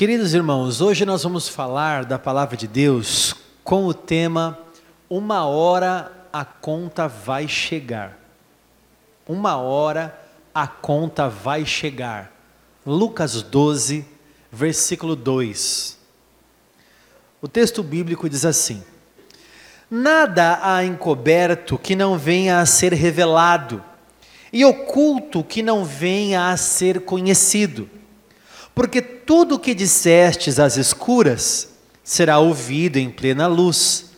Queridos irmãos, hoje nós vamos falar da palavra de Deus com o tema Uma hora a conta vai chegar. Uma hora a conta vai chegar. Lucas 12, versículo 2. O texto bíblico diz assim: Nada há encoberto que não venha a ser revelado, e oculto que não venha a ser conhecido. Porque tudo o que dissestes às escuras será ouvido em plena luz.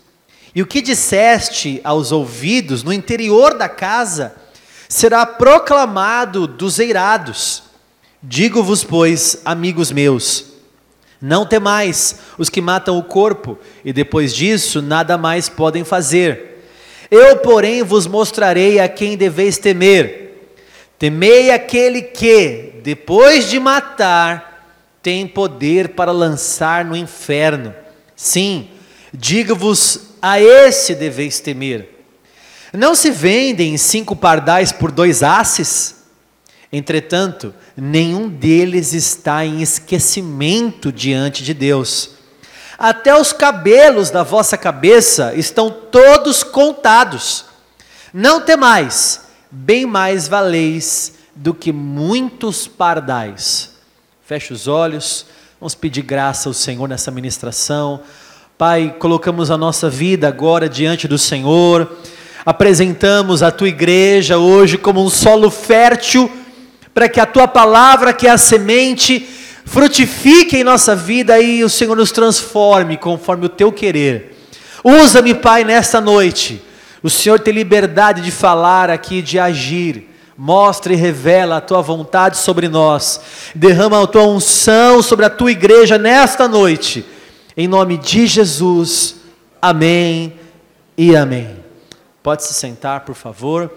E o que disseste aos ouvidos no interior da casa será proclamado dos eirados. Digo-vos, pois, amigos meus, não temais os que matam o corpo, e depois disso nada mais podem fazer. Eu, porém, vos mostrarei a quem deveis temer. Temei aquele que, depois de matar, tem poder para lançar no inferno. Sim, digo-vos, a esse deveis temer. Não se vendem cinco pardais por dois asses? Entretanto, nenhum deles está em esquecimento diante de Deus. Até os cabelos da vossa cabeça estão todos contados. Não temais, bem mais valeis do que muitos pardais. Feche os olhos, vamos pedir graça ao Senhor nessa ministração. Pai, colocamos a nossa vida agora diante do Senhor, apresentamos a tua igreja hoje como um solo fértil, para que a tua palavra, que é a semente, frutifique em nossa vida e o Senhor nos transforme conforme o teu querer. Usa-me, Pai, nesta noite. O Senhor tem liberdade de falar aqui, de agir Mostra e revela a tua vontade sobre nós. Derrama a tua unção sobre a tua igreja nesta noite. Em nome de Jesus. Amém e amém. Pode se sentar, por favor.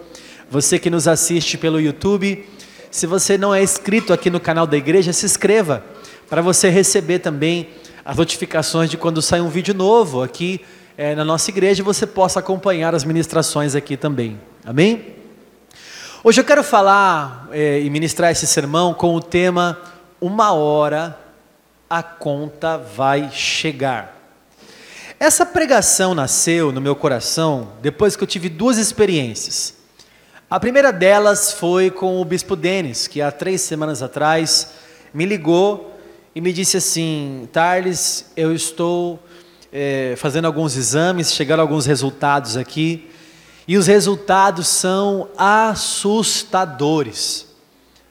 Você que nos assiste pelo YouTube, se você não é inscrito aqui no canal da igreja, se inscreva para você receber também as notificações de quando sai um vídeo novo aqui é, na nossa igreja e você possa acompanhar as ministrações aqui também. Amém? Hoje eu quero falar é, e ministrar esse sermão com o tema Uma hora a conta vai chegar. Essa pregação nasceu no meu coração depois que eu tive duas experiências. A primeira delas foi com o bispo Denis, que há três semanas atrás me ligou e me disse assim: Tarles, eu estou é, fazendo alguns exames, chegaram alguns resultados aqui e os resultados são assustadores.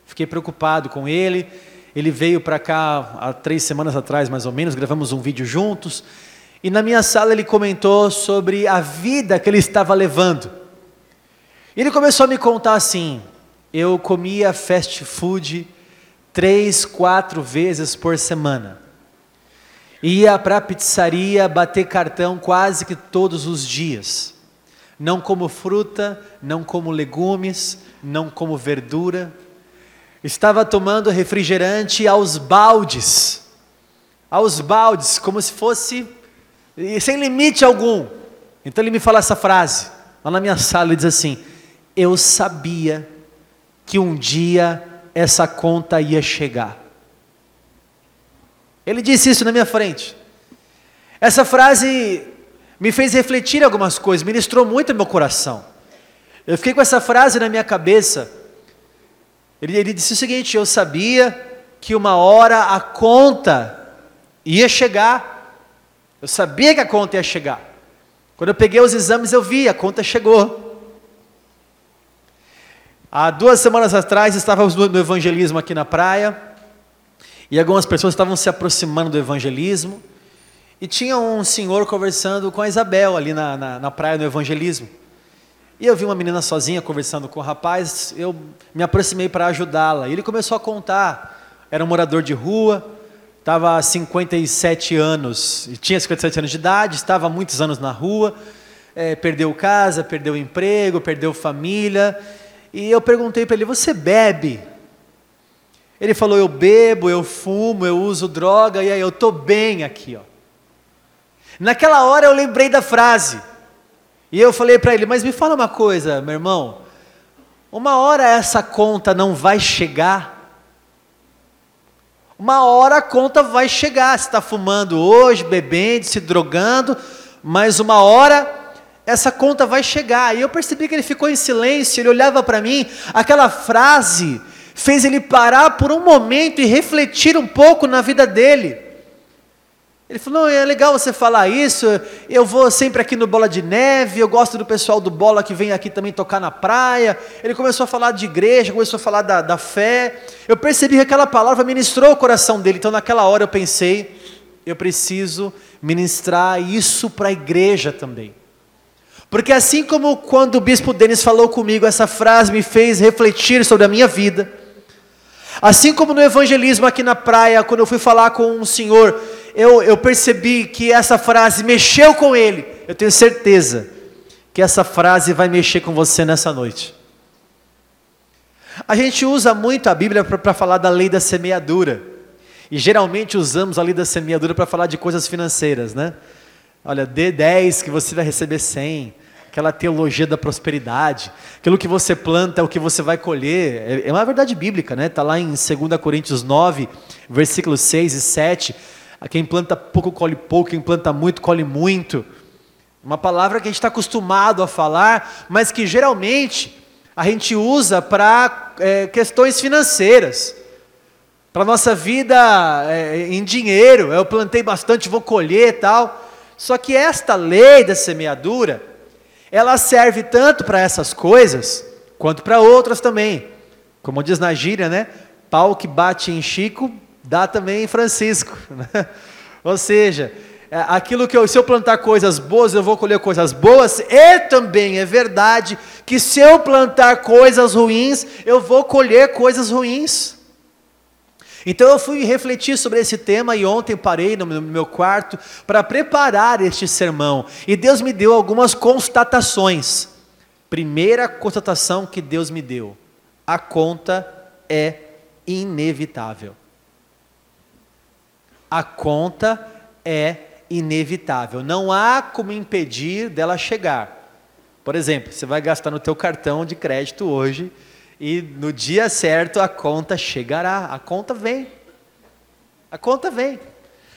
Fiquei preocupado com ele. Ele veio para cá há três semanas atrás, mais ou menos, gravamos um vídeo juntos. E na minha sala ele comentou sobre a vida que ele estava levando. Ele começou a me contar assim: eu comia fast food três, quatro vezes por semana. Ia para a pizzaria bater cartão quase que todos os dias não como fruta, não como legumes, não como verdura. Estava tomando refrigerante aos baldes, aos baldes, como se fosse sem limite algum. Então ele me fala essa frase, lá na minha sala, ele diz assim: Eu sabia que um dia essa conta ia chegar. Ele disse isso na minha frente. Essa frase me fez refletir algumas coisas, ministrou muito meu coração. Eu fiquei com essa frase na minha cabeça. Ele, ele disse o seguinte: Eu sabia que uma hora a conta ia chegar. Eu sabia que a conta ia chegar. Quando eu peguei os exames, eu vi, a conta chegou. Há duas semanas atrás, estávamos no evangelismo aqui na praia, e algumas pessoas estavam se aproximando do evangelismo. E tinha um senhor conversando com a Isabel ali na, na, na praia no evangelismo. E eu vi uma menina sozinha conversando com o rapaz, eu me aproximei para ajudá-la. E ele começou a contar, era um morador de rua, estava há 57 anos, tinha 57 anos de idade, estava muitos anos na rua, é, perdeu casa, perdeu emprego, perdeu família. E eu perguntei para ele: Você bebe? Ele falou: Eu bebo, eu fumo, eu uso droga, e aí eu estou bem aqui. Ó. Naquela hora eu lembrei da frase. E eu falei para ele: Mas me fala uma coisa, meu irmão. Uma hora essa conta não vai chegar. Uma hora a conta vai chegar. Você está fumando hoje, bebendo, se drogando, mas uma hora essa conta vai chegar. E eu percebi que ele ficou em silêncio, ele olhava para mim, aquela frase fez ele parar por um momento e refletir um pouco na vida dele. Ele falou: é legal você falar isso. Eu vou sempre aqui no Bola de Neve. Eu gosto do pessoal do Bola que vem aqui também tocar na praia. Ele começou a falar de igreja, começou a falar da, da fé. Eu percebi que aquela palavra ministrou o coração dele. Então, naquela hora, eu pensei: Eu preciso ministrar isso para a igreja também. Porque assim como quando o bispo Denis falou comigo, essa frase me fez refletir sobre a minha vida. Assim como no evangelismo aqui na praia, quando eu fui falar com um senhor, eu, eu percebi que essa frase mexeu com ele. Eu tenho certeza que essa frase vai mexer com você nessa noite. A gente usa muito a Bíblia para falar da lei da semeadura. E geralmente usamos a lei da semeadura para falar de coisas financeiras, né? Olha, dê 10 que você vai receber 100 aquela teologia da prosperidade, aquilo que você planta é o que você vai colher, é, é uma verdade bíblica, né? Está lá em 2 Coríntios 9, versículos 6 e 7. Quem planta pouco colhe pouco, quem planta muito colhe muito. Uma palavra que a gente está acostumado a falar, mas que geralmente a gente usa para é, questões financeiras, para nossa vida é, em dinheiro. Eu plantei bastante, vou colher tal. Só que esta lei da semeadura, ela serve tanto para essas coisas, quanto para outras também. Como diz na gíria, né? Pau que bate em Chico, dá também em Francisco. Né? Ou seja, é, aquilo que eu, se eu plantar coisas boas, eu vou colher coisas boas, e também é verdade que se eu plantar coisas ruins, eu vou colher coisas ruins. Então eu fui refletir sobre esse tema e ontem parei no meu quarto para preparar este sermão. E Deus me deu algumas constatações. Primeira constatação que Deus me deu: a conta é inevitável. A conta é inevitável. Não há como impedir dela chegar. Por exemplo, você vai gastar no teu cartão de crédito hoje e no dia certo a conta chegará. A conta vem. A conta vem.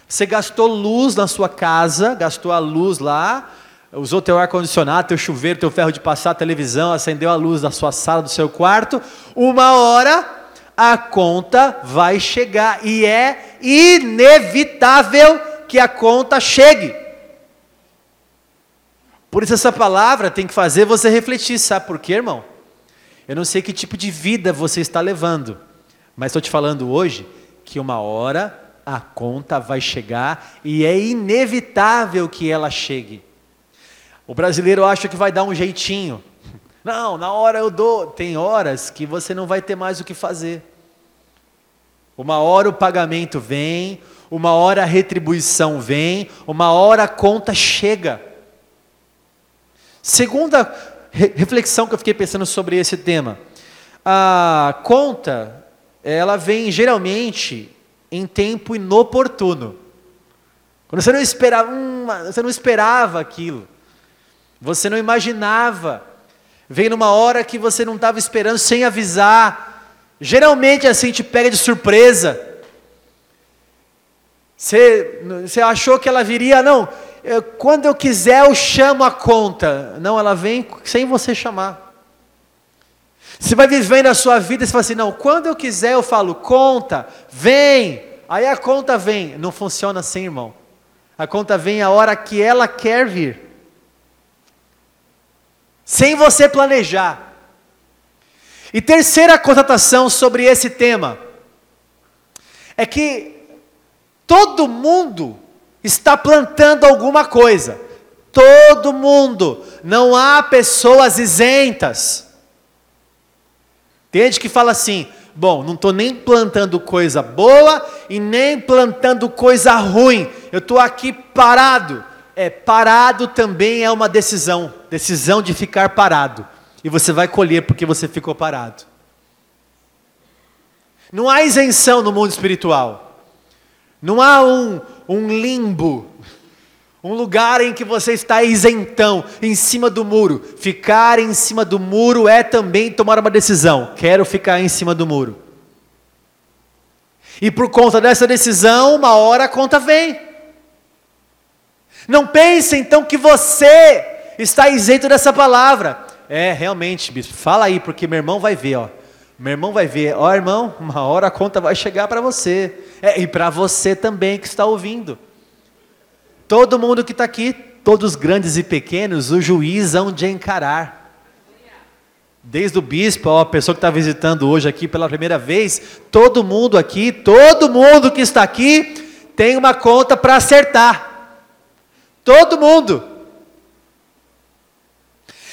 Você gastou luz na sua casa, gastou a luz lá, usou teu ar-condicionado, teu chuveiro, teu ferro de passar, televisão, acendeu a luz da sua sala, do seu quarto. Uma hora a conta vai chegar e é inevitável que a conta chegue. Por isso essa palavra tem que fazer você refletir, sabe por quê, irmão? Eu não sei que tipo de vida você está levando, mas estou te falando hoje que uma hora a conta vai chegar e é inevitável que ela chegue. O brasileiro acha que vai dar um jeitinho. Não, na hora eu dou. Tem horas que você não vai ter mais o que fazer. Uma hora o pagamento vem, uma hora a retribuição vem, uma hora a conta chega. Segunda reflexão que eu fiquei pensando sobre esse tema. A conta, ela vem geralmente em tempo inoportuno. Quando você não esperava, hum, você não esperava aquilo. Você não imaginava. Vem numa hora que você não estava esperando, sem avisar. Geralmente assim te pega de surpresa. Você, você achou que ela viria, não, quando eu quiser eu chamo a conta. Não, ela vem sem você chamar. Você vai vivendo a sua vida e fala assim: não, quando eu quiser eu falo, conta, vem. Aí a conta vem. Não funciona assim, irmão. A conta vem a hora que ela quer vir. Sem você planejar. E terceira constatação sobre esse tema é que todo mundo está plantando alguma coisa. Todo mundo. Não há pessoas isentas. Tem gente que fala assim: bom, não estou nem plantando coisa boa e nem plantando coisa ruim. Eu estou aqui parado. É, parado também é uma decisão decisão de ficar parado. E você vai colher porque você ficou parado. Não há isenção no mundo espiritual. Não há um, um limbo, um lugar em que você está isentão, em cima do muro. Ficar em cima do muro é também tomar uma decisão. Quero ficar em cima do muro. E por conta dessa decisão, uma hora a conta vem. Não pense então que você está isento dessa palavra. É, realmente, bispo, fala aí, porque meu irmão vai ver, ó. Meu irmão vai ver, ó irmão, uma hora a conta vai chegar para você. É, e para você também que está ouvindo. Todo mundo que está aqui, todos grandes e pequenos, o juiz hão de encarar. Desde o bispo, a pessoa que está visitando hoje aqui pela primeira vez, todo mundo aqui, todo mundo que está aqui, tem uma conta para acertar. Todo mundo.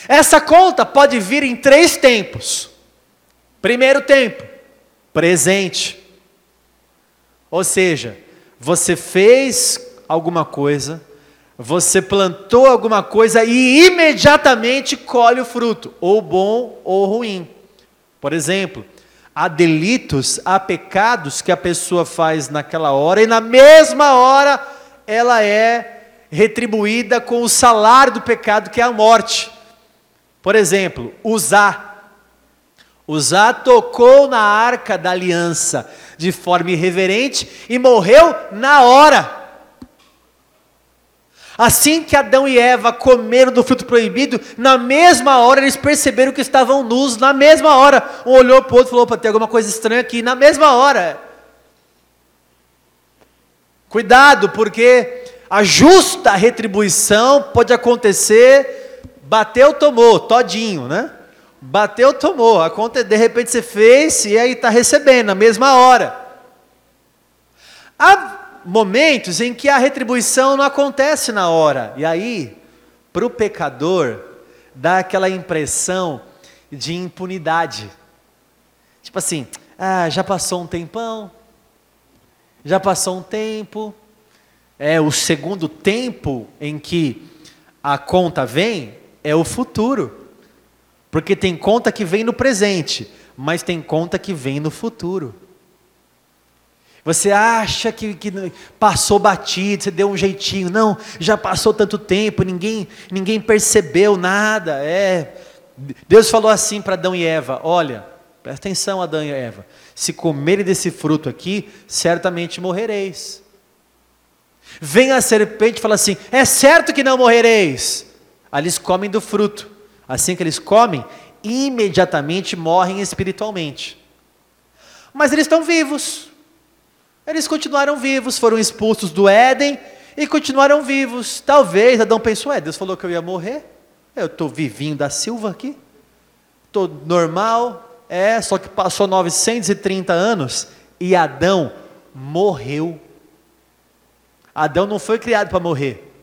Essa conta pode vir em três tempos. Primeiro tempo, presente. Ou seja, você fez alguma coisa, você plantou alguma coisa e imediatamente colhe o fruto, ou bom ou ruim. Por exemplo, há delitos, há pecados que a pessoa faz naquela hora e na mesma hora ela é retribuída com o salário do pecado que é a morte. Por exemplo, usar. Usar tocou na arca da aliança de forma irreverente e morreu na hora. Assim que Adão e Eva comeram do fruto proibido, na mesma hora eles perceberam que estavam nus, na mesma hora. Um olhou para o outro e falou: para tem alguma coisa estranha aqui, na mesma hora. Cuidado, porque a justa retribuição pode acontecer, bateu, tomou, todinho, né? Bateu, tomou. De repente você fez e aí está recebendo na mesma hora. Há momentos em que a retribuição não acontece na hora. E aí, para o pecador, dá aquela impressão de impunidade. Tipo assim, ah, já passou um tempão, já passou um tempo. É o segundo tempo em que a conta vem, é o futuro. Porque tem conta que vem no presente, mas tem conta que vem no futuro. Você acha que, que, passou batido, você deu um jeitinho. Não, já passou tanto tempo, ninguém, ninguém percebeu nada. É. Deus falou assim para Adão e Eva: Olha, presta atenção, Adão e Eva. Se comerem desse fruto aqui, certamente morrereis. Vem a serpente e fala assim: É certo que não morrereis. Eles comem do fruto. Assim que eles comem, imediatamente morrem espiritualmente. Mas eles estão vivos. Eles continuaram vivos, foram expulsos do Éden e continuaram vivos. Talvez Adão pensou: é, Deus falou que eu ia morrer. Eu estou vivinho da Silva aqui. Estou normal. É, só que passou 930 anos e Adão morreu. Adão não foi criado para morrer.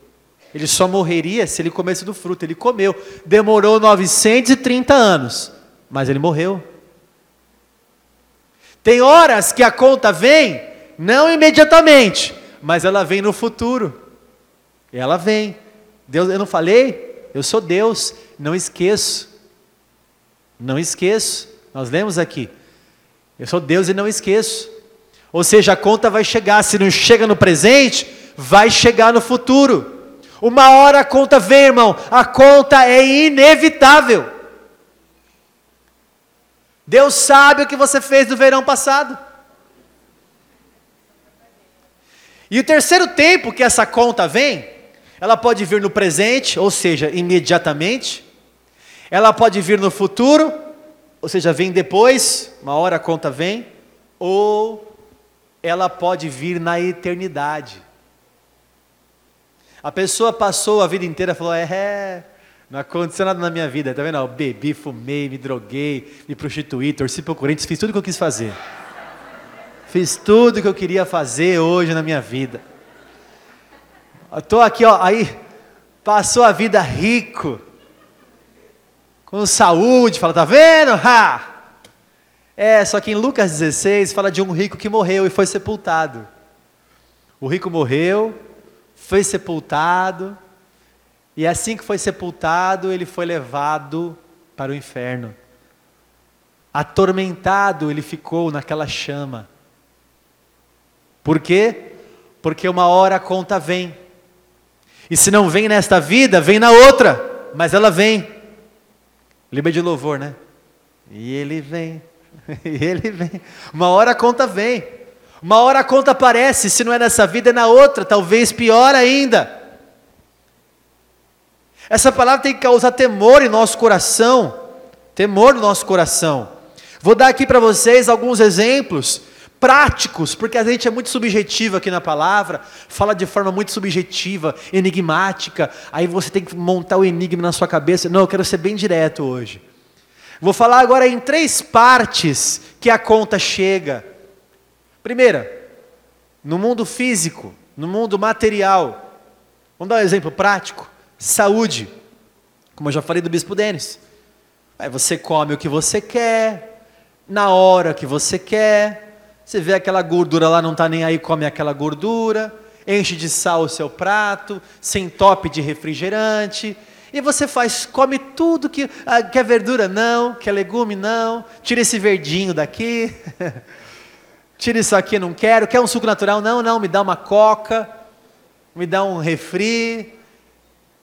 Ele só morreria se ele comesse do fruto. Ele comeu. Demorou 930 anos, mas ele morreu. Tem horas que a conta vem não imediatamente, mas ela vem no futuro. Ela vem. Deus, eu não falei? Eu sou Deus, não esqueço. Não esqueço. Nós lemos aqui. Eu sou Deus e não esqueço. Ou seja, a conta vai chegar, se não chega no presente, vai chegar no futuro. Uma hora a conta vem, irmão, a conta é inevitável. Deus sabe o que você fez no verão passado. E o terceiro tempo que essa conta vem, ela pode vir no presente, ou seja, imediatamente. Ela pode vir no futuro, ou seja, vem depois, uma hora a conta vem, ou ela pode vir na eternidade. A pessoa passou a vida inteira falou: é, não aconteceu nada na minha vida, tá vendo? Eu bebi, fumei, me droguei, me prostituí, torci para o Corinthians, fiz tudo o que eu quis fazer. Fiz tudo que eu queria fazer hoje na minha vida. Estou aqui, ó, aí passou a vida rico, com saúde, fala, tá vendo? Ha! É, só que em Lucas 16 fala de um rico que morreu e foi sepultado. O rico morreu, foi sepultado, e assim que foi sepultado, ele foi levado para o inferno. Atormentado ele ficou naquela chama. Por quê? Porque uma hora a conta vem. E se não vem nesta vida, vem na outra, mas ela vem. Lembra de louvor, né? E ele vem, e ele vem. Uma hora a conta vem. Uma hora a conta aparece, se não é nessa vida, é na outra, talvez pior ainda. Essa palavra tem que causar temor em nosso coração, temor no nosso coração. Vou dar aqui para vocês alguns exemplos práticos, porque a gente é muito subjetivo aqui na palavra, fala de forma muito subjetiva, enigmática, aí você tem que montar o enigma na sua cabeça. Não, eu quero ser bem direto hoje. Vou falar agora em três partes que a conta chega. Primeira, no mundo físico, no mundo material. Vamos dar um exemplo prático: saúde. Como eu já falei do Bispo Denis. Aí você come o que você quer, na hora que você quer, você vê aquela gordura lá, não está nem aí, come aquela gordura, enche de sal o seu prato, sem top de refrigerante, e você faz, come tudo que ah, quer verdura não, quer legume não, tira esse verdinho daqui, tira isso aqui, não quero, quer um suco natural? Não, não, me dá uma coca, me dá um refri,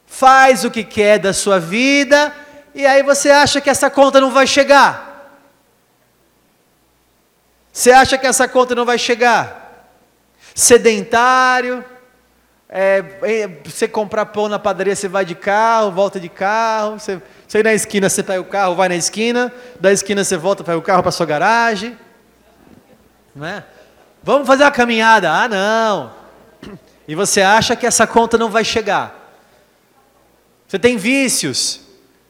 faz o que quer da sua vida, e aí você acha que essa conta não vai chegar. Você acha que essa conta não vai chegar? Sedentário, é, é, você comprar pão na padaria, você vai de carro, volta de carro, você, você ir na esquina, você pega o carro, vai na esquina, da esquina você volta, pega o carro para sua garagem. Não é? Vamos fazer uma caminhada. Ah, não. E você acha que essa conta não vai chegar. Você tem vícios.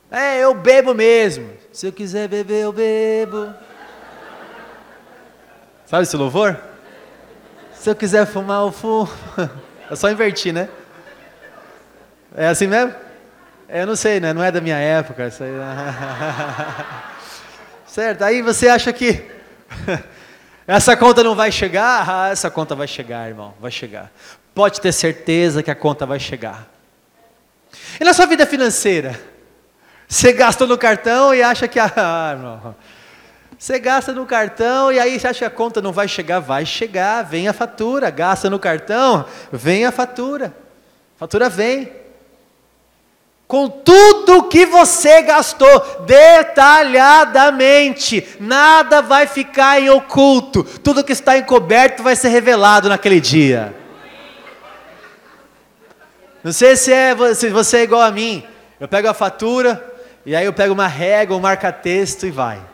É, eu bebo mesmo. Se eu quiser beber, eu bebo. Sabe esse louvor? Se eu quiser fumar, eu fumo. É só invertir, né? É assim mesmo? Eu não sei, né? Não é da minha época. Isso aí... certo, aí você acha que essa conta não vai chegar? Ah, essa conta vai chegar, irmão, vai chegar. Pode ter certeza que a conta vai chegar. E na sua vida financeira? Você gastou no cartão e acha que, ah, irmão, você gasta no cartão e aí você acha que a conta não vai chegar? Vai chegar, vem a fatura. Gasta no cartão, vem a fatura. Fatura vem. Com tudo que você gastou, detalhadamente, nada vai ficar em oculto. Tudo que está encoberto vai ser revelado naquele dia. Não sei se, é, se você é igual a mim. Eu pego a fatura, e aí eu pego uma régua, um marca-texto e vai.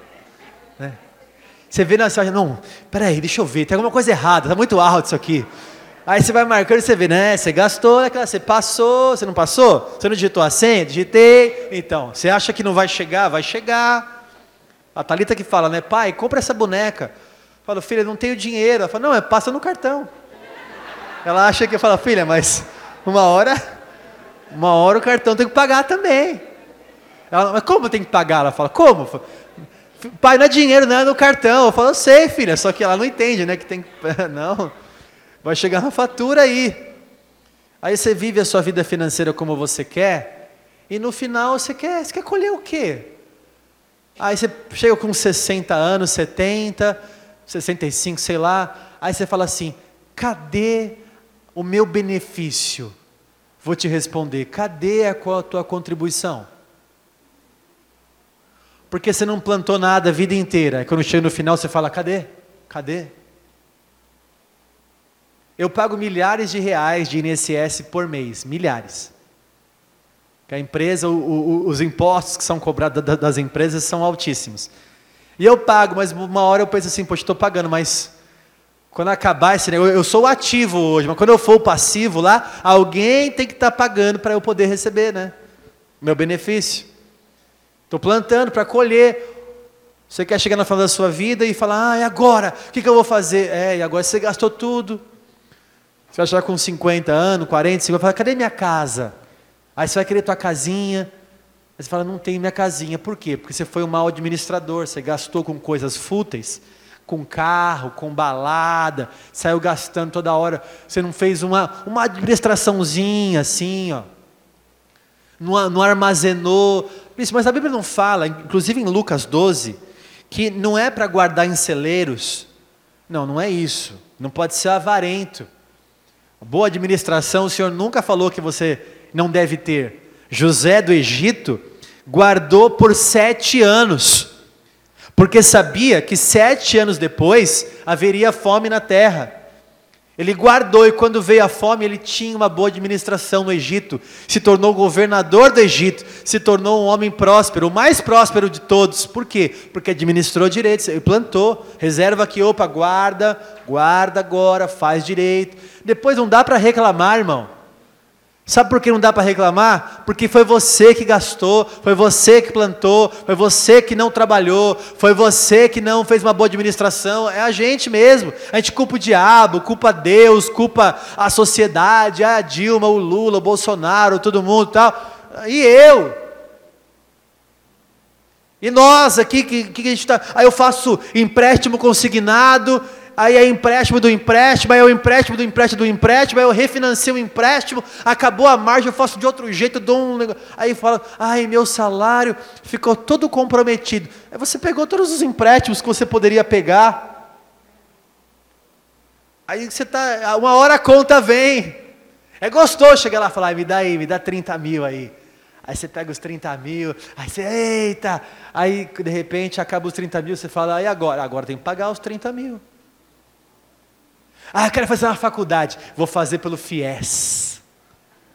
Você vê na sua, não, peraí, deixa eu ver, tem alguma coisa errada, está muito alto isso aqui. Aí você vai marcando e você vê, né? Você gastou, né, você passou, você não passou? Você não digitou a senha? Digitei. Então, você acha que não vai chegar? Vai chegar. A Thalita que fala, né? Pai, compra essa boneca. Fala, filha, não tenho dinheiro. Ela fala, não, é passa no cartão. Ela acha que fala, filha, mas uma hora, uma hora o cartão tem que pagar também. Ela, mas como tem que pagar? Ela fala, como? Pai, não é dinheiro, não é no cartão. Eu falo, eu sei, filha, só que ela não entende, né? Que tem. Não. Vai chegar uma fatura aí. Aí você vive a sua vida financeira como você quer, e no final você quer, você quer colher o quê? Aí você chega com 60 anos, 70, 65, sei lá, aí você fala assim: cadê o meu benefício? Vou te responder: cadê a tua contribuição? Porque você não plantou nada a vida inteira. E quando chega no final você fala: cadê? Cadê? Eu pago milhares de reais de INSS por mês, milhares. Que a empresa, o, o, os impostos que são cobrados das empresas são altíssimos. E eu pago, mas uma hora eu penso assim, poxa, estou pagando, mas quando acabar esse negócio, eu sou ativo hoje, mas quando eu for passivo lá, alguém tem que estar tá pagando para eu poder receber, né? Meu benefício. Estou plantando para colher. Você quer chegar no final da sua vida e falar, ah, e agora? O que, que eu vou fazer? É, e agora você gastou tudo. Você vai chegar com 50 anos, 40, 50, fala, cadê minha casa? Aí você vai querer tua casinha. Aí você fala, não tem minha casinha. Por quê? Porque você foi um mau administrador, você gastou com coisas fúteis, com carro, com balada, saiu gastando toda hora. Você não fez uma, uma administraçãozinha assim, ó. Não, não armazenou mas a Bíblia não fala, inclusive em Lucas 12, que não é para guardar em celeiros. Não, não é isso. Não pode ser avarento. Boa administração, o Senhor nunca falou que você não deve ter. José do Egito guardou por sete anos porque sabia que sete anos depois haveria fome na terra. Ele guardou e quando veio a fome, ele tinha uma boa administração no Egito, se tornou governador do Egito, se tornou um homem próspero, o mais próspero de todos. Por quê? Porque administrou direito, ele plantou, reserva aqui, opa, guarda, guarda agora, faz direito. Depois não dá para reclamar, irmão. Sabe por que não dá para reclamar? Porque foi você que gastou, foi você que plantou, foi você que não trabalhou, foi você que não fez uma boa administração, é a gente mesmo. A gente culpa o diabo, culpa Deus, culpa a sociedade, a Dilma, o Lula, o Bolsonaro, todo mundo tal. E eu? E nós aqui, que, que a gente está. Aí eu faço empréstimo consignado, aí é empréstimo do empréstimo, aí é o empréstimo do empréstimo do empréstimo, aí eu refinancio o empréstimo, acabou a margem, eu faço de outro jeito, dou um negócio. Aí fala, ai, meu salário ficou todo comprometido. Aí você pegou todos os empréstimos que você poderia pegar. Aí você está, uma hora a conta vem. É gostoso chegar lá e falar, me dá aí, me dá 30 mil aí. Aí você pega os 30 mil, aí você, eita! Aí de repente acaba os 30 mil, você fala, e agora? Agora tem que pagar os 30 mil. Ah, quero fazer uma faculdade. Vou fazer pelo FIES.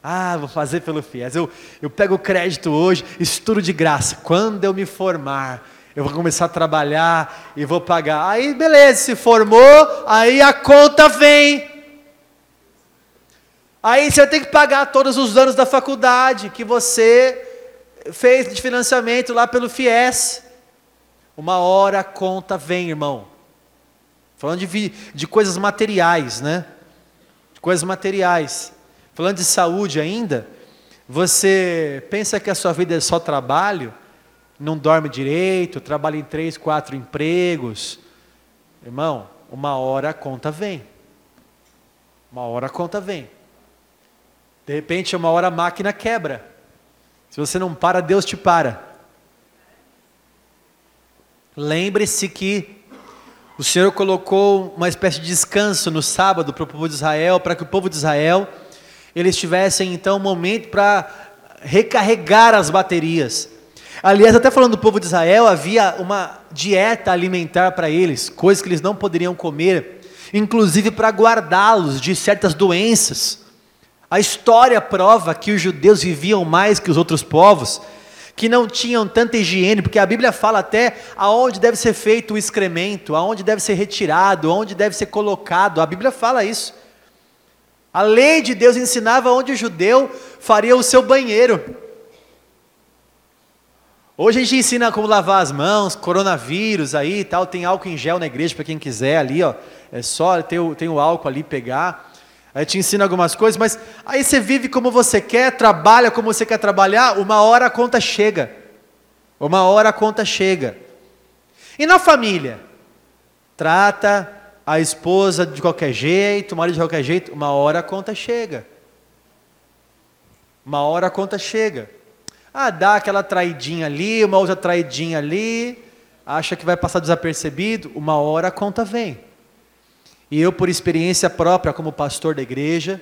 Ah, vou fazer pelo FIES. Eu, eu pego o crédito hoje, estudo de graça. Quando eu me formar, eu vou começar a trabalhar e vou pagar. Aí, beleza, se formou, aí a conta vem. Aí você vai ter que pagar todos os anos da faculdade que você fez de financiamento lá pelo FIES. Uma hora a conta vem, irmão. Falando de, de coisas materiais, né? De coisas materiais. Falando de saúde ainda, você pensa que a sua vida é só trabalho, não dorme direito, trabalha em três, quatro empregos. Irmão, uma hora a conta vem. Uma hora a conta vem. De repente, uma hora a máquina quebra. Se você não para, Deus te para. Lembre-se que o Senhor colocou uma espécie de descanso no sábado para o povo de Israel, para que o povo de Israel eles tivessem então um momento para recarregar as baterias. Aliás, até falando do povo de Israel, havia uma dieta alimentar para eles, coisas que eles não poderiam comer, inclusive para guardá-los de certas doenças. A história prova que os judeus viviam mais que os outros povos, que não tinham tanta higiene, porque a Bíblia fala até aonde deve ser feito o excremento, aonde deve ser retirado, aonde deve ser colocado. A Bíblia fala isso. A lei de Deus ensinava onde o judeu faria o seu banheiro. Hoje a gente ensina como lavar as mãos, coronavírus aí e tal, tem álcool em gel na igreja para quem quiser ali, ó. É só ter o, tem o álcool ali pegar. Aí te ensina algumas coisas, mas aí você vive como você quer, trabalha como você quer trabalhar, uma hora a conta chega. Uma hora a conta chega. E na família? Trata a esposa de qualquer jeito, o marido de qualquer jeito, uma hora a conta chega. Uma hora a conta chega. Ah, dá aquela traidinha ali, uma outra traidinha ali, acha que vai passar desapercebido, uma hora a conta vem. E eu, por experiência própria, como pastor da igreja,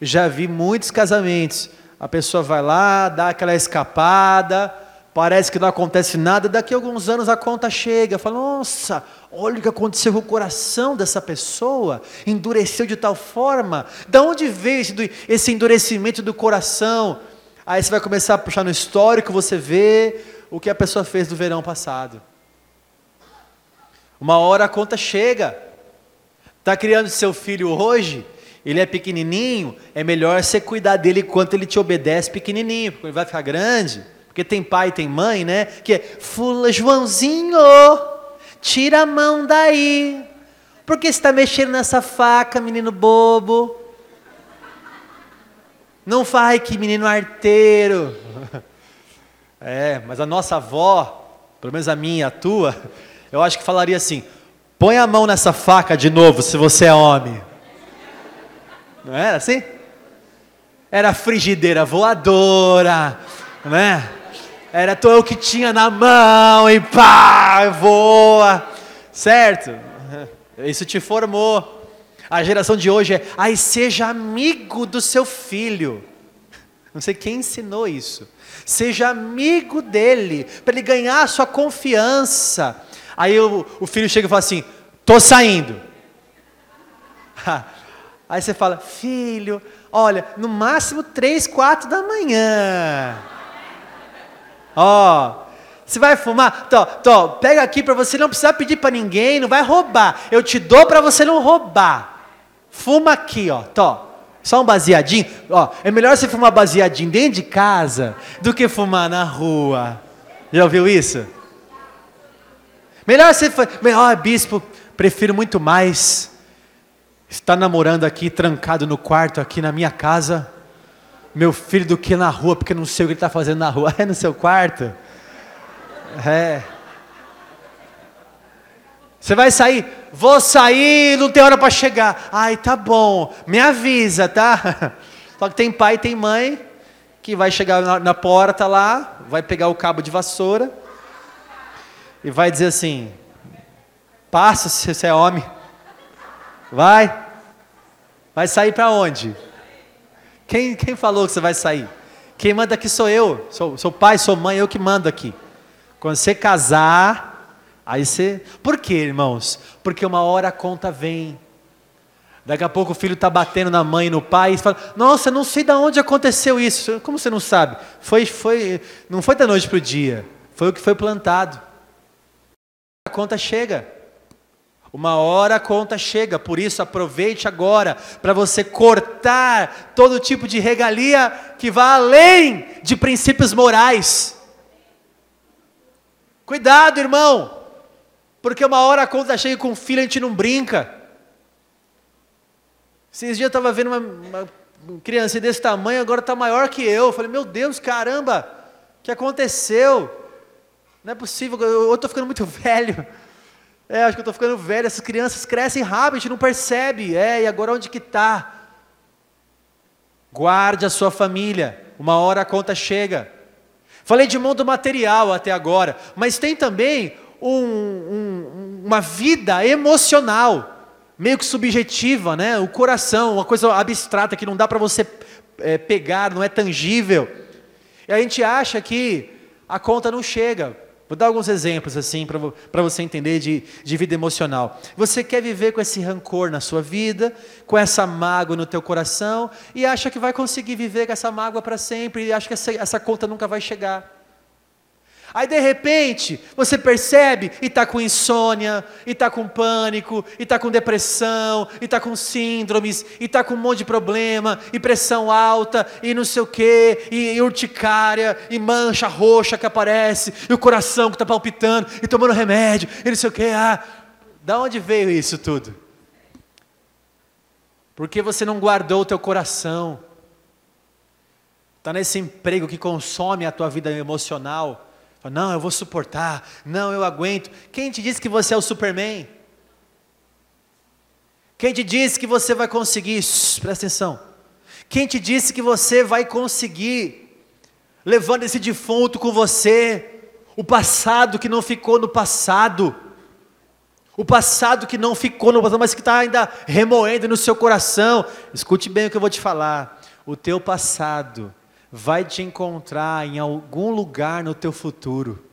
já vi muitos casamentos. A pessoa vai lá, dá aquela escapada, parece que não acontece nada, daqui a alguns anos a conta chega, fala, nossa, olha o que aconteceu com o coração dessa pessoa, endureceu de tal forma, da onde veio esse, esse endurecimento do coração? Aí você vai começar a puxar no histórico, você vê o que a pessoa fez no verão passado. Uma hora a conta chega, Está criando seu filho hoje, ele é pequenininho, é melhor você cuidar dele enquanto ele te obedece pequenininho, porque ele vai ficar grande. Porque tem pai e tem mãe, né? Que é, Fula, Joãozinho, tira a mão daí. Por que você está mexendo nessa faca, menino bobo? Não vai que menino arteiro. É, mas a nossa avó, pelo menos a minha a tua, eu acho que falaria assim: Põe a mão nessa faca de novo, se você é homem. Não era assim? Era frigideira voadora, não é? Era o que tinha na mão e pá, voa, certo? Isso te formou. A geração de hoje é, ai, seja amigo do seu filho. Não sei quem ensinou isso. Seja amigo dele, para ele ganhar a sua confiança. Aí o, o filho chega e fala assim: tô saindo. Aí você fala, filho, olha, no máximo três, quatro da manhã. Ó, você vai fumar? Tó, tó, pega aqui para você não precisar pedir para ninguém, não vai roubar. Eu te dou para você não roubar. Fuma aqui, ó, tó. Só um baseadinho. Ó, é melhor você fumar baseadinho dentro de casa do que fumar na rua. Já ouviu isso? Melhor você. Melhor, bispo, prefiro muito mais estar namorando aqui, trancado no quarto, aqui na minha casa, meu filho, do que na rua, porque não sei o que ele está fazendo na rua. É no seu quarto? É. Você vai sair? Vou sair, não tem hora para chegar. Ai, tá bom, me avisa, tá? Só que tem pai e tem mãe que vai chegar na, na porta lá, vai pegar o cabo de vassoura e vai dizer assim: passa se você é homem. Vai. Vai sair para onde? Quem, quem falou que você vai sair? Quem manda aqui sou eu. Sou, sou pai, sou mãe, eu que mando aqui. Quando você casar, aí você. Por quê, irmãos? Porque uma hora a conta vem. Daqui a pouco o filho está batendo na mãe e no pai e fala: Nossa, não sei de onde aconteceu isso. Como você não sabe? Foi, foi, não foi da noite para o dia. Foi o que foi plantado. Conta chega. Uma hora a conta chega, por isso aproveite agora para você cortar todo tipo de regalia que vá além de princípios morais. Cuidado, irmão, porque uma hora a conta chega com o filho a gente não brinca. Esses dias eu estava vendo uma, uma criança desse tamanho, agora está maior que eu. eu. Falei, meu Deus, caramba, o que aconteceu? Não é possível, eu estou ficando muito velho. É, acho que eu estou ficando velho. Essas crianças crescem rápido, a gente não percebe. É, e agora onde que está? Guarde a sua família. Uma hora a conta chega. Falei de mundo material até agora, mas tem também um, um, uma vida emocional, meio que subjetiva, né? O coração, uma coisa abstrata que não dá para você é, pegar, não é tangível. E a gente acha que a conta não chega. Vou dar alguns exemplos assim para você entender de, de vida emocional. Você quer viver com esse rancor na sua vida, com essa mágoa no teu coração e acha que vai conseguir viver com essa mágoa para sempre e acha que essa, essa conta nunca vai chegar. Aí de repente você percebe e está com insônia, e está com pânico, e está com depressão, e está com síndromes, e está com um monte de problema, e pressão alta, e não sei o que, e, e urticária, e mancha roxa que aparece, e o coração que está palpitando, e tomando remédio, e não sei o que. Ah, da onde veio isso tudo? Porque você não guardou o teu coração. Está nesse emprego que consome a tua vida emocional não, eu vou suportar. Não, eu aguento. Quem te disse que você é o Superman? Quem te disse que você vai conseguir? Presta atenção. Quem te disse que você vai conseguir? Levando esse defunto com você. O passado que não ficou no passado. O passado que não ficou no passado, mas que está ainda remoendo no seu coração. Escute bem o que eu vou te falar. O teu passado vai te encontrar em algum lugar no teu futuro.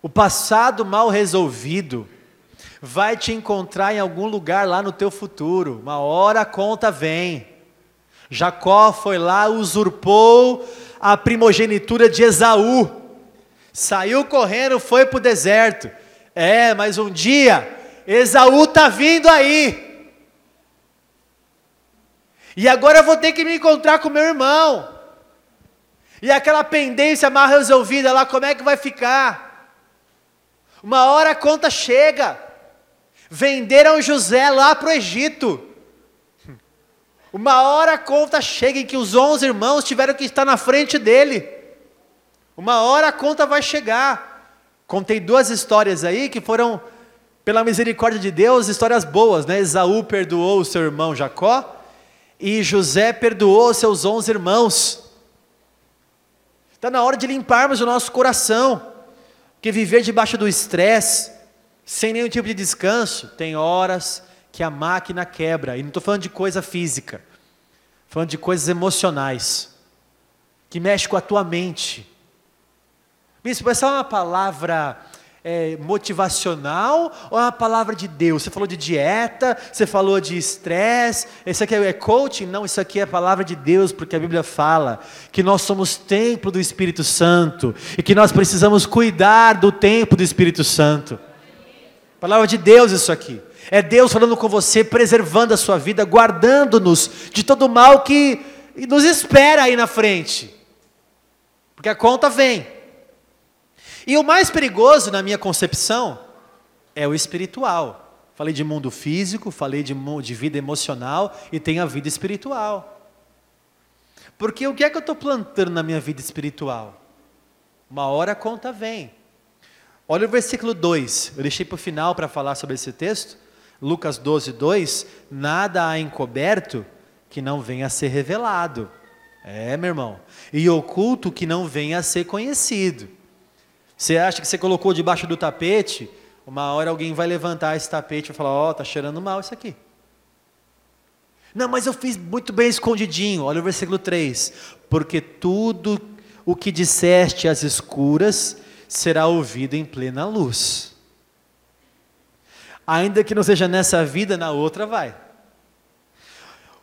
O passado mal resolvido vai te encontrar em algum lugar lá no teu futuro. Uma hora a conta vem. Jacó foi lá, usurpou a primogenitura de Esaú. Saiu correndo, foi para o deserto. É, mas um dia, Esaú está vindo aí. E agora eu vou ter que me encontrar com meu irmão. E aquela pendência mal resolvida lá, como é que vai ficar? Uma hora a conta chega. Venderam José lá para o Egito. Uma hora a conta chega em que os onze irmãos tiveram que estar na frente dele. Uma hora a conta vai chegar. Contei duas histórias aí que foram, pela misericórdia de Deus, histórias boas, né? Esaú perdoou o seu irmão Jacó e José perdoou seus onze irmãos. Está na hora de limparmos o nosso coração, porque viver debaixo do estresse, sem nenhum tipo de descanso, tem horas que a máquina quebra. E não estou falando de coisa física, falando de coisas emocionais, que mexe com a tua mente. Bispo, essa é uma palavra é, motivacional ou é uma palavra de Deus? Você falou de dieta, você falou de estresse, isso aqui é coaching? Não, isso aqui é a palavra de Deus, porque a Bíblia fala que nós somos templo do Espírito Santo e que nós precisamos cuidar do templo do Espírito Santo. Palavra de Deus, isso aqui. É Deus falando com você, preservando a sua vida, guardando-nos de todo o mal que nos espera aí na frente. Porque a conta vem. E o mais perigoso, na minha concepção, é o espiritual. Falei de mundo físico, falei de, de vida emocional e tem a vida espiritual. Porque o que é que eu estou plantando na minha vida espiritual? Uma hora a conta vem. Olha o versículo 2, eu deixei para o final para falar sobre esse texto. Lucas 12, 2: Nada há encoberto que não venha a ser revelado. É, meu irmão. E oculto que não venha a ser conhecido. Você acha que você colocou debaixo do tapete, uma hora alguém vai levantar esse tapete e falar: Ó, oh, tá cheirando mal isso aqui. Não, mas eu fiz muito bem escondidinho. Olha o versículo 3: Porque tudo o que disseste às escuras será ouvido em plena luz. Ainda que não seja nessa vida, na outra vai.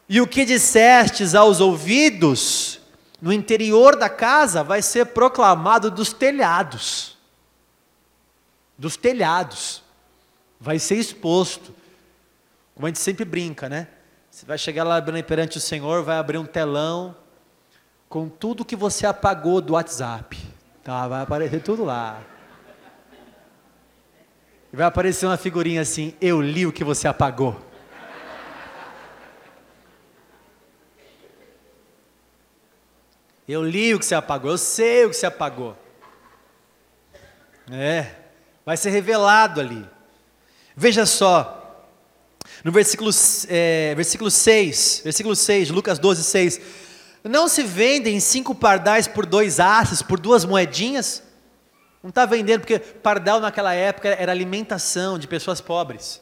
E o que dissestes aos ouvidos, no interior da casa vai ser proclamado dos telhados. Dos telhados. Vai ser exposto. Como a gente sempre brinca, né? Você vai chegar lá perante o Senhor, vai abrir um telão com tudo que você apagou do WhatsApp. Tá, vai aparecer tudo lá. E vai aparecer uma figurinha assim: Eu li o que você apagou. Eu li o que você apagou, eu sei o que você apagou. É, vai ser revelado ali. Veja só, no versículo, é, versículo 6, versículo 6, Lucas 12, 6. Não se vendem cinco pardais por dois asses, por duas moedinhas? Não está vendendo, porque pardal naquela época era alimentação de pessoas pobres.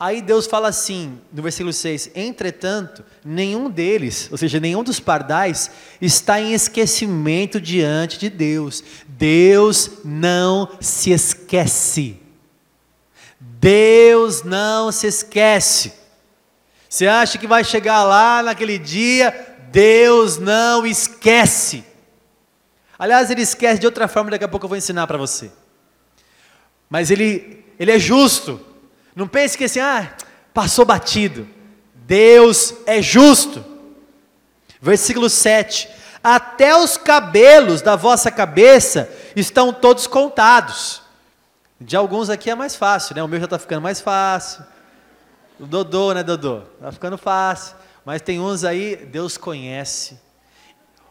Aí Deus fala assim, no versículo 6: Entretanto, nenhum deles, ou seja, nenhum dos pardais, está em esquecimento diante de Deus. Deus não se esquece. Deus não se esquece. Você acha que vai chegar lá naquele dia? Deus não esquece. Aliás, ele esquece de outra forma, daqui a pouco eu vou ensinar para você. Mas ele, ele é justo. Não pense que assim, ah, passou batido. Deus é justo. Versículo 7: Até os cabelos da vossa cabeça estão todos contados. De alguns aqui é mais fácil, né? O meu já está ficando mais fácil. O Dodô, né, Dodô? Está ficando fácil. Mas tem uns aí, Deus conhece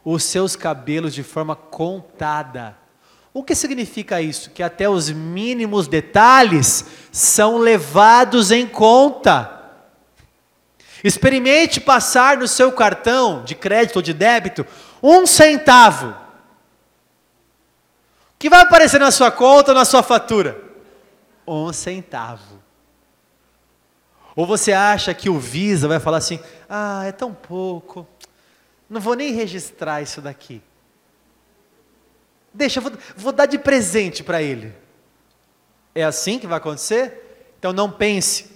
os seus cabelos de forma contada. O que significa isso? Que até os mínimos detalhes são levados em conta. Experimente passar no seu cartão de crédito ou de débito um centavo. O que vai aparecer na sua conta ou na sua fatura? Um centavo. Ou você acha que o Visa vai falar assim: ah, é tão pouco, não vou nem registrar isso daqui. Deixa, vou, vou dar de presente para ele. É assim que vai acontecer? Então não pense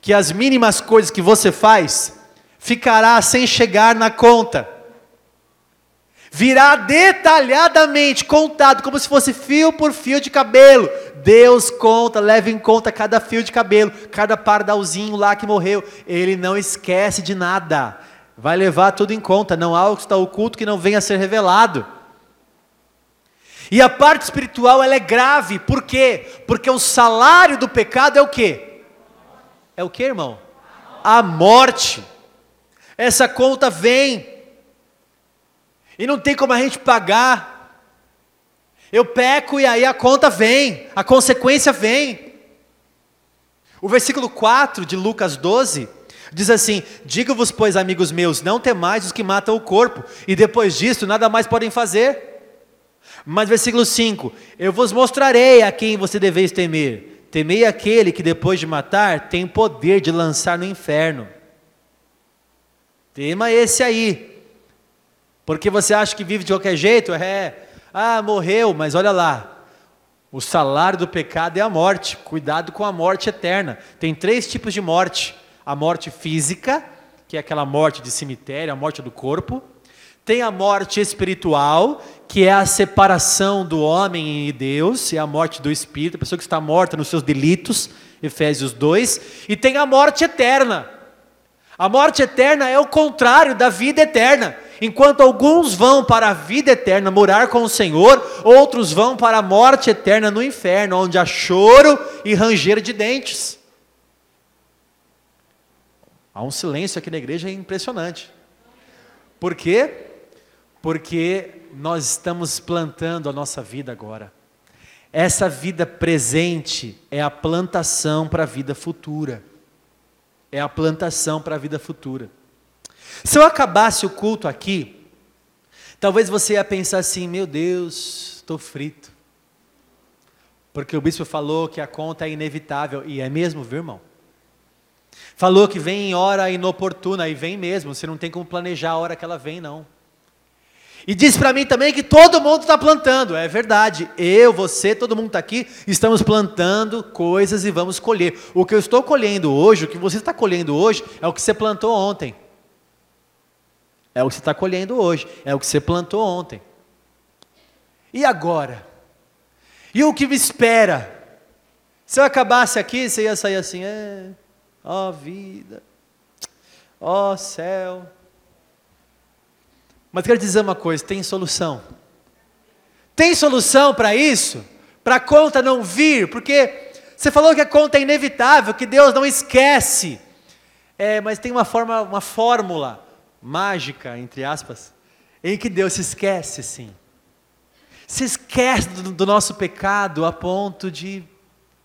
que as mínimas coisas que você faz ficará sem chegar na conta. Virá detalhadamente contado, como se fosse fio por fio de cabelo. Deus conta, leva em conta cada fio de cabelo, cada pardalzinho lá que morreu. Ele não esquece de nada. Vai levar tudo em conta. Não há algo que está oculto que não venha a ser revelado. E a parte espiritual ela é grave, por quê? Porque o salário do pecado é o quê? É o quê, irmão? A morte. Essa conta vem. E não tem como a gente pagar. Eu peco e aí a conta vem, a consequência vem. O versículo 4 de Lucas 12 diz assim: Digo-vos, pois, amigos meus, não temais os que matam o corpo, e depois disso nada mais podem fazer. Mas versículo 5: Eu vos mostrarei a quem você deveis temer. Temei aquele que depois de matar tem poder de lançar no inferno. Tema esse aí. Porque você acha que vive de qualquer jeito? É, ah, morreu, mas olha lá. O salário do pecado é a morte. Cuidado com a morte eterna. Tem três tipos de morte: a morte física, que é aquela morte de cemitério, a morte do corpo. Tem a morte espiritual, que é a separação do homem e Deus, é a morte do espírito, a pessoa que está morta nos seus delitos, Efésios 2. E tem a morte eterna. A morte eterna é o contrário da vida eterna. Enquanto alguns vão para a vida eterna morar com o Senhor, outros vão para a morte eterna no inferno, onde há choro e ranger de dentes. Há um silêncio aqui na igreja impressionante. Por quê? Porque nós estamos plantando a nossa vida agora. Essa vida presente é a plantação para a vida futura. É a plantação para a vida futura. Se eu acabasse o culto aqui, talvez você ia pensar assim: meu Deus, estou frito. Porque o bispo falou que a conta é inevitável, e é mesmo, viu, irmão? Falou que vem em hora inoportuna, e vem mesmo, você não tem como planejar a hora que ela vem, não. E disse para mim também que todo mundo está plantando, é verdade. Eu, você, todo mundo está aqui, estamos plantando coisas e vamos colher. O que eu estou colhendo hoje, o que você está colhendo hoje, é o que você plantou ontem. É o que você está colhendo hoje, é o que você plantou ontem. E agora? E o que me espera? Se eu acabasse aqui, você ia sair assim, é, ó vida, ó céu, mas quero dizer uma coisa: tem solução. Tem solução para isso? Para a conta não vir? Porque você falou que a conta é inevitável, que Deus não esquece. É, mas tem uma forma, uma fórmula mágica, entre aspas, em que Deus se esquece, sim. Se esquece do, do nosso pecado a ponto de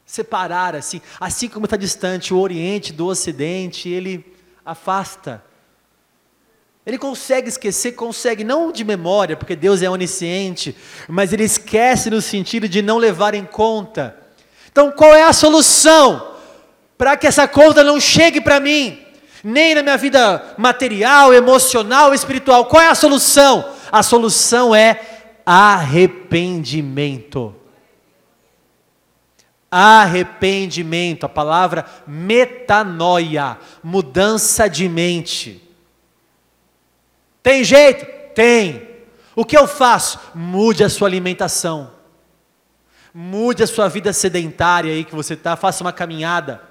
separar, assim, assim como está distante o Oriente do Ocidente, ele afasta ele consegue esquecer, consegue, não de memória, porque Deus é onisciente, mas ele esquece no sentido de não levar em conta. Então, qual é a solução para que essa conta não chegue para mim, nem na minha vida material, emocional, espiritual? Qual é a solução? A solução é arrependimento. Arrependimento, a palavra metanoia, mudança de mente. Tem jeito? Tem. O que eu faço? Mude a sua alimentação. Mude a sua vida sedentária aí que você está, faça uma caminhada.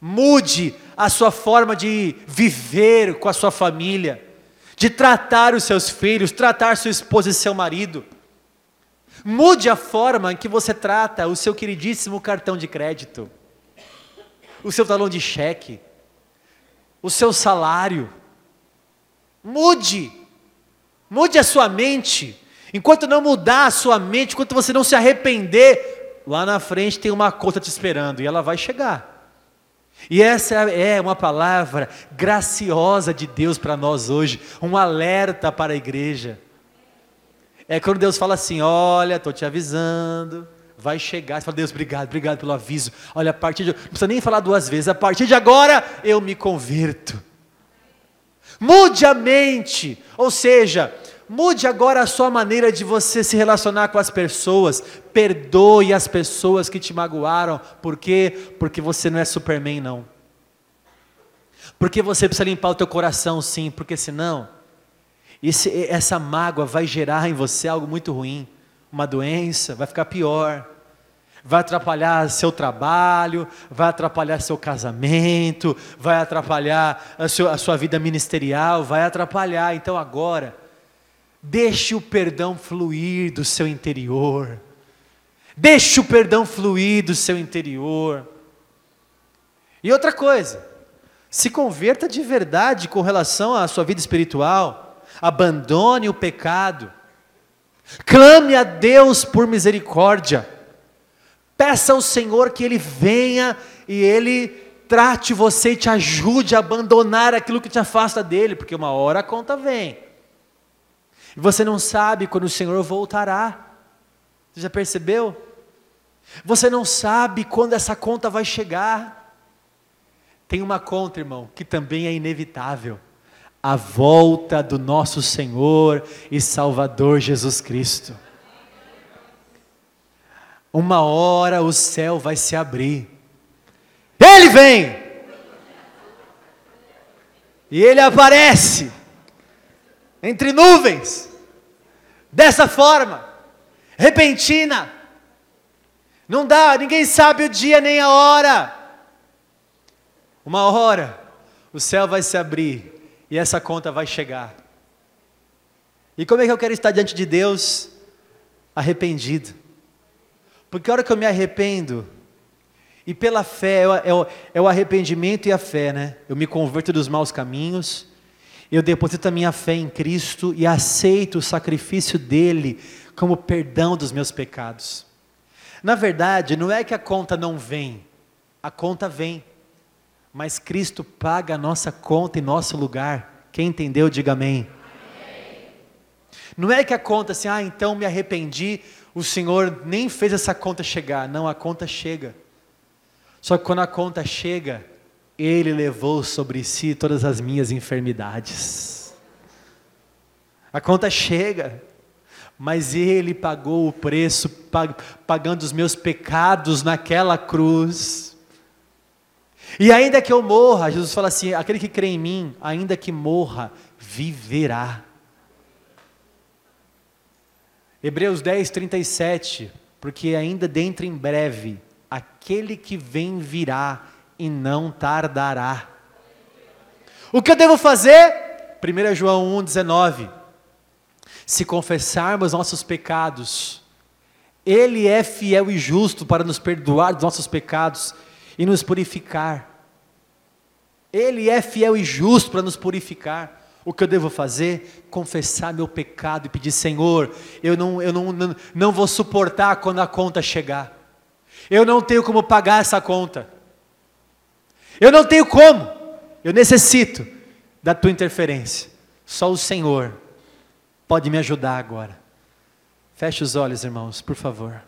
Mude a sua forma de viver com a sua família, de tratar os seus filhos, tratar sua esposa e seu marido. Mude a forma em que você trata o seu queridíssimo cartão de crédito, o seu talão de cheque, o seu salário Mude. Mude a sua mente. Enquanto não mudar a sua mente, enquanto você não se arrepender, lá na frente tem uma conta te esperando e ela vai chegar. E essa é uma palavra graciosa de Deus para nós hoje, um alerta para a igreja. É quando Deus fala assim: Olha, estou te avisando, vai chegar. Você fala, Deus, obrigado, obrigado pelo aviso. Olha, a partir de. Não precisa nem falar duas vezes, a partir de agora eu me converto. Mude a mente, ou seja, mude agora a sua maneira de você se relacionar com as pessoas. Perdoe as pessoas que te magoaram. Por quê? Porque você não é Superman, não. Porque você precisa limpar o teu coração, sim, porque senão esse, essa mágoa vai gerar em você algo muito ruim, uma doença, vai ficar pior vai atrapalhar seu trabalho, vai atrapalhar seu casamento, vai atrapalhar a, seu, a sua vida ministerial, vai atrapalhar. Então agora, deixe o perdão fluir do seu interior. Deixe o perdão fluir do seu interior. E outra coisa, se converta de verdade com relação à sua vida espiritual, abandone o pecado, clame a Deus por misericórdia, Peça ao Senhor que Ele venha e Ele trate você e te ajude a abandonar aquilo que te afasta dele, porque uma hora a conta vem. E você não sabe quando o Senhor voltará. Você já percebeu? Você não sabe quando essa conta vai chegar. Tem uma conta, irmão, que também é inevitável. A volta do nosso Senhor e Salvador Jesus Cristo. Uma hora o céu vai se abrir. Ele vem! E ele aparece entre nuvens, dessa forma, repentina. Não dá, ninguém sabe o dia nem a hora. Uma hora o céu vai se abrir e essa conta vai chegar. E como é que eu quero estar diante de Deus? Arrependido. Porque a hora que eu me arrependo, e pela fé, é o, é o, é o arrependimento e a fé, né? Eu me converto dos maus caminhos, eu deposito a minha fé em Cristo e aceito o sacrifício dele como perdão dos meus pecados. Na verdade, não é que a conta não vem, a conta vem, mas Cristo paga a nossa conta em nosso lugar. Quem entendeu, diga amém. amém. Não é que a conta assim, ah, então me arrependi, o Senhor nem fez essa conta chegar. Não, a conta chega. Só que quando a conta chega, Ele levou sobre si todas as minhas enfermidades. A conta chega, mas Ele pagou o preço, pagando os meus pecados naquela cruz. E ainda que eu morra, Jesus fala assim: aquele que crê em mim, ainda que morra, viverá. Hebreus 10, 37, porque ainda dentro em breve aquele que vem virá e não tardará. O que eu devo fazer? 1 João 1,19. Se confessarmos nossos pecados, Ele é fiel e justo para nos perdoar dos nossos pecados e nos purificar. Ele é fiel e justo para nos purificar. O que eu devo fazer? Confessar meu pecado e pedir, Senhor, eu não, eu não, não, não vou suportar quando a conta chegar. Eu não tenho como pagar essa conta. Eu não tenho como. Eu necessito da tua interferência. Só o Senhor pode me ajudar agora. Feche os olhos, irmãos, por favor.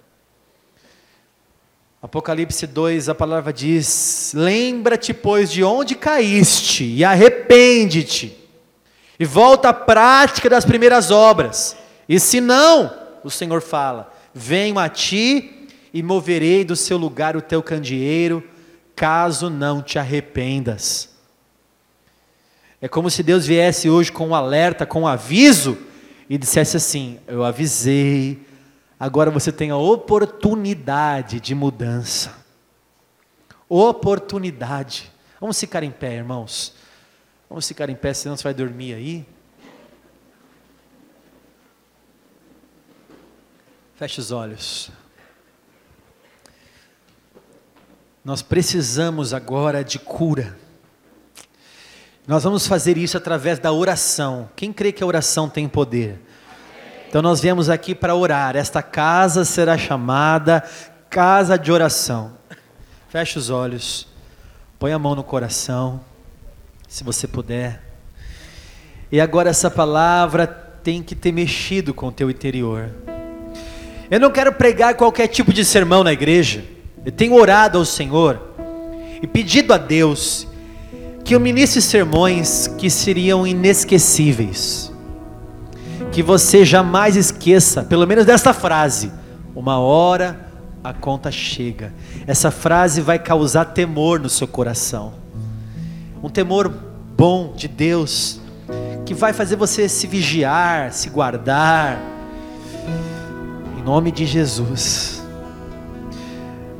Apocalipse 2, a palavra diz: Lembra-te, pois, de onde caíste, e arrepende-te, e volta à prática das primeiras obras. E se não, o Senhor fala: Venho a ti e moverei do seu lugar o teu candeeiro, caso não te arrependas. É como se Deus viesse hoje com um alerta, com um aviso, e dissesse assim: Eu avisei, agora você tem a oportunidade de mudança. Oportunidade. Vamos ficar em pé, irmãos. Vamos ficar em pé, senão você vai dormir aí. Feche os olhos. Nós precisamos agora de cura. Nós vamos fazer isso através da oração. Quem crê que a oração tem poder? Então nós viemos aqui para orar. Esta casa será chamada casa de oração. Feche os olhos. Põe a mão no coração, se você puder. E agora essa palavra tem que ter mexido com o teu interior. Eu não quero pregar qualquer tipo de sermão na igreja. Eu tenho orado ao Senhor e pedido a Deus que eu ministre sermões que seriam inesquecíveis. Que você jamais esqueça, pelo menos desta frase: uma hora a conta chega. Essa frase vai causar temor no seu coração. Um temor bom de Deus, que vai fazer você se vigiar, se guardar. Em nome de Jesus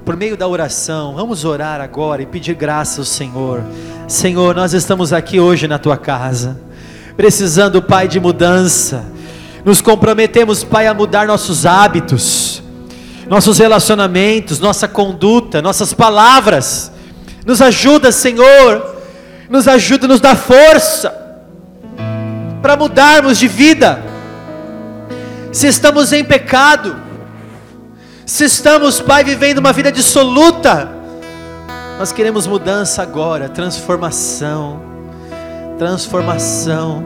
por meio da oração, vamos orar agora e pedir graça ao Senhor. Senhor, nós estamos aqui hoje na tua casa, precisando, Pai, de mudança. Nos comprometemos, Pai, a mudar nossos hábitos, nossos relacionamentos, nossa conduta, nossas palavras. Nos ajuda, Senhor, nos ajuda, nos dá força para mudarmos de vida. Se estamos em pecado, se estamos, Pai, vivendo uma vida dissoluta, nós queremos mudança agora, transformação, transformação,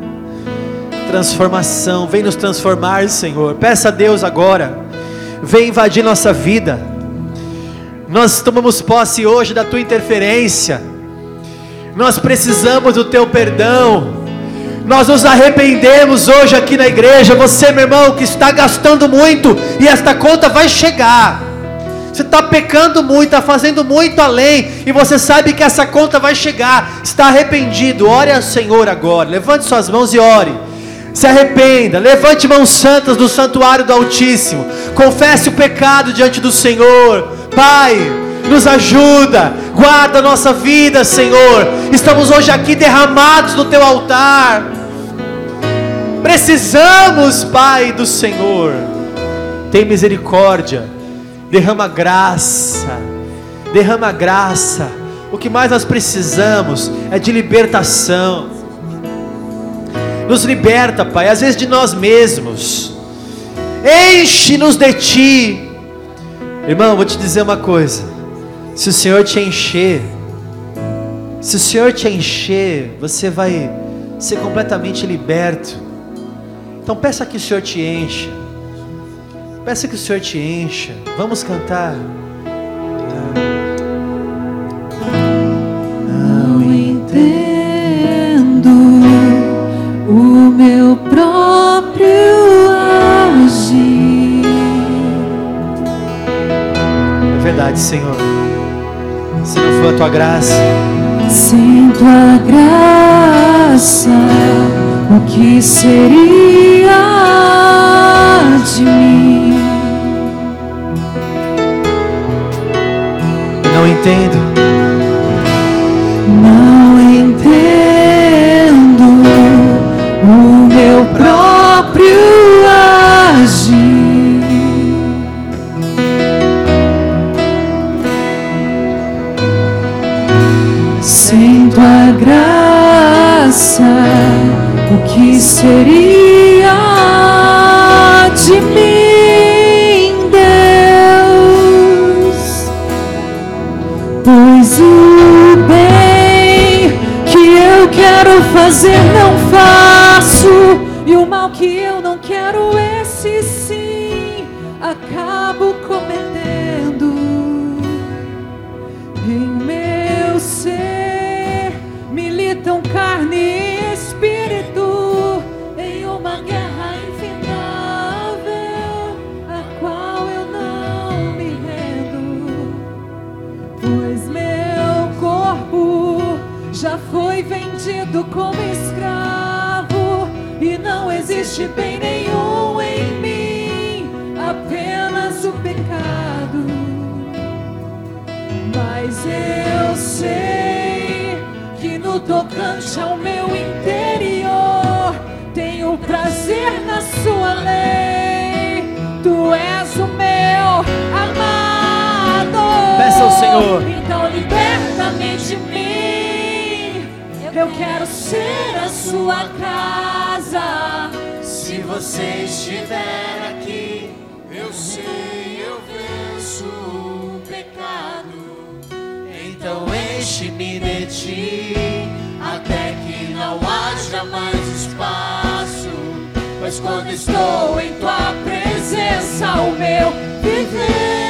transformação. Vem nos transformar, Senhor. Peça a Deus agora, vem invadir nossa vida. Nós tomamos posse hoje da tua interferência. Nós precisamos do teu perdão. Nós nos arrependemos hoje aqui na igreja. Você, meu irmão, que está gastando muito e esta conta vai chegar. Você está pecando muito, está fazendo muito além, e você sabe que essa conta vai chegar. Está arrependido, ore ao Senhor agora. Levante suas mãos e ore. Se arrependa, levante mãos santas do santuário do Altíssimo. Confesse o pecado diante do Senhor. Pai, nos ajuda, guarda a nossa vida, Senhor. Estamos hoje aqui derramados no teu altar. Precisamos, Pai do Senhor. Tem misericórdia, derrama graça, derrama graça. O que mais nós precisamos é de libertação. Nos liberta, Pai, às vezes de nós mesmos. Enche-nos de Ti. Irmão, vou te dizer uma coisa. Se o Senhor te encher, se o Senhor te encher, você vai ser completamente liberto. Então peça que o Senhor te encha. Peça que o Senhor te encha. Vamos cantar. Não entendo o meu próprio agir. É verdade, Senhor. Se não for a tua graça, Sem tua graça, o que seria de mim? eu não entendo. O que seria de mim, Deus? Pois o bem que eu quero fazer não faço, e o mal que eu não quero, esse sim, acabo existe bem nenhum em mim, apenas o pecado. Mas eu sei que no tocante ao meu interior tenho prazer na sua lei. Tu és o meu amado. Peça ao Senhor. Então liberta-me de mim. Eu quero ser a sua casa. Você estiver aqui, eu sei, eu venço o pecado. Então enche-me de ti, até que não haja mais espaço. Pois quando estou em tua presença, o meu viver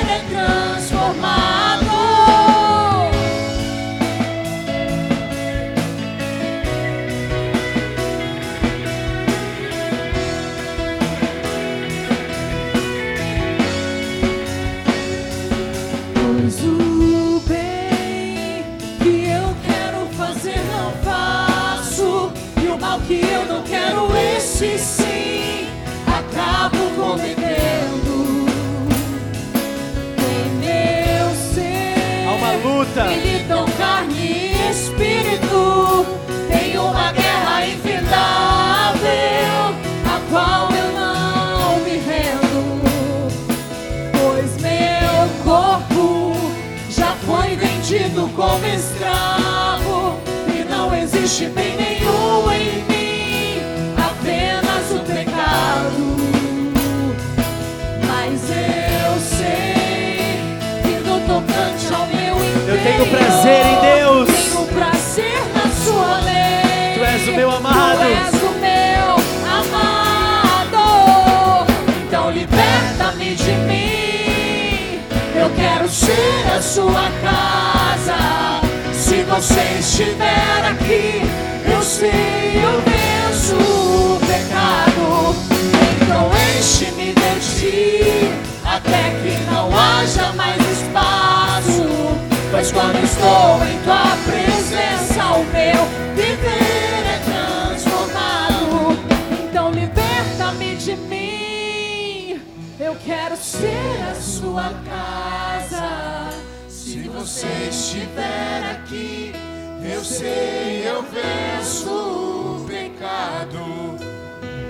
Eu quero ser a sua casa. Se você estiver aqui, eu sei, eu venço o pecado.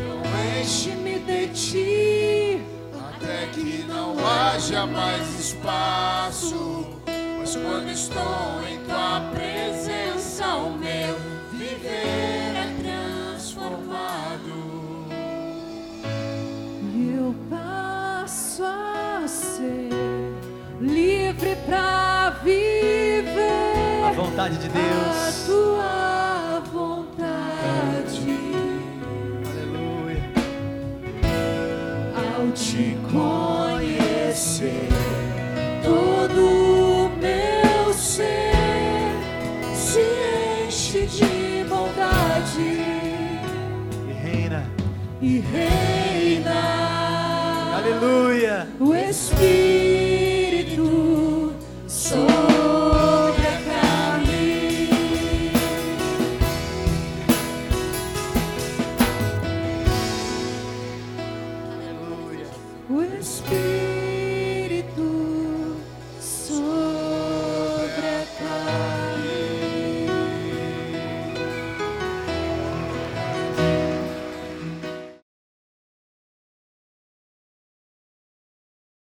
Não enche-me de ti, até que não haja mais espaço. Pois quando estou em tua presença, o meu viver a ser livre pra viver A vontade de a Deus. tua vontade. Aleluia. Ao te conhecer, todo o meu ser se enche de bondade E reina. e reina. O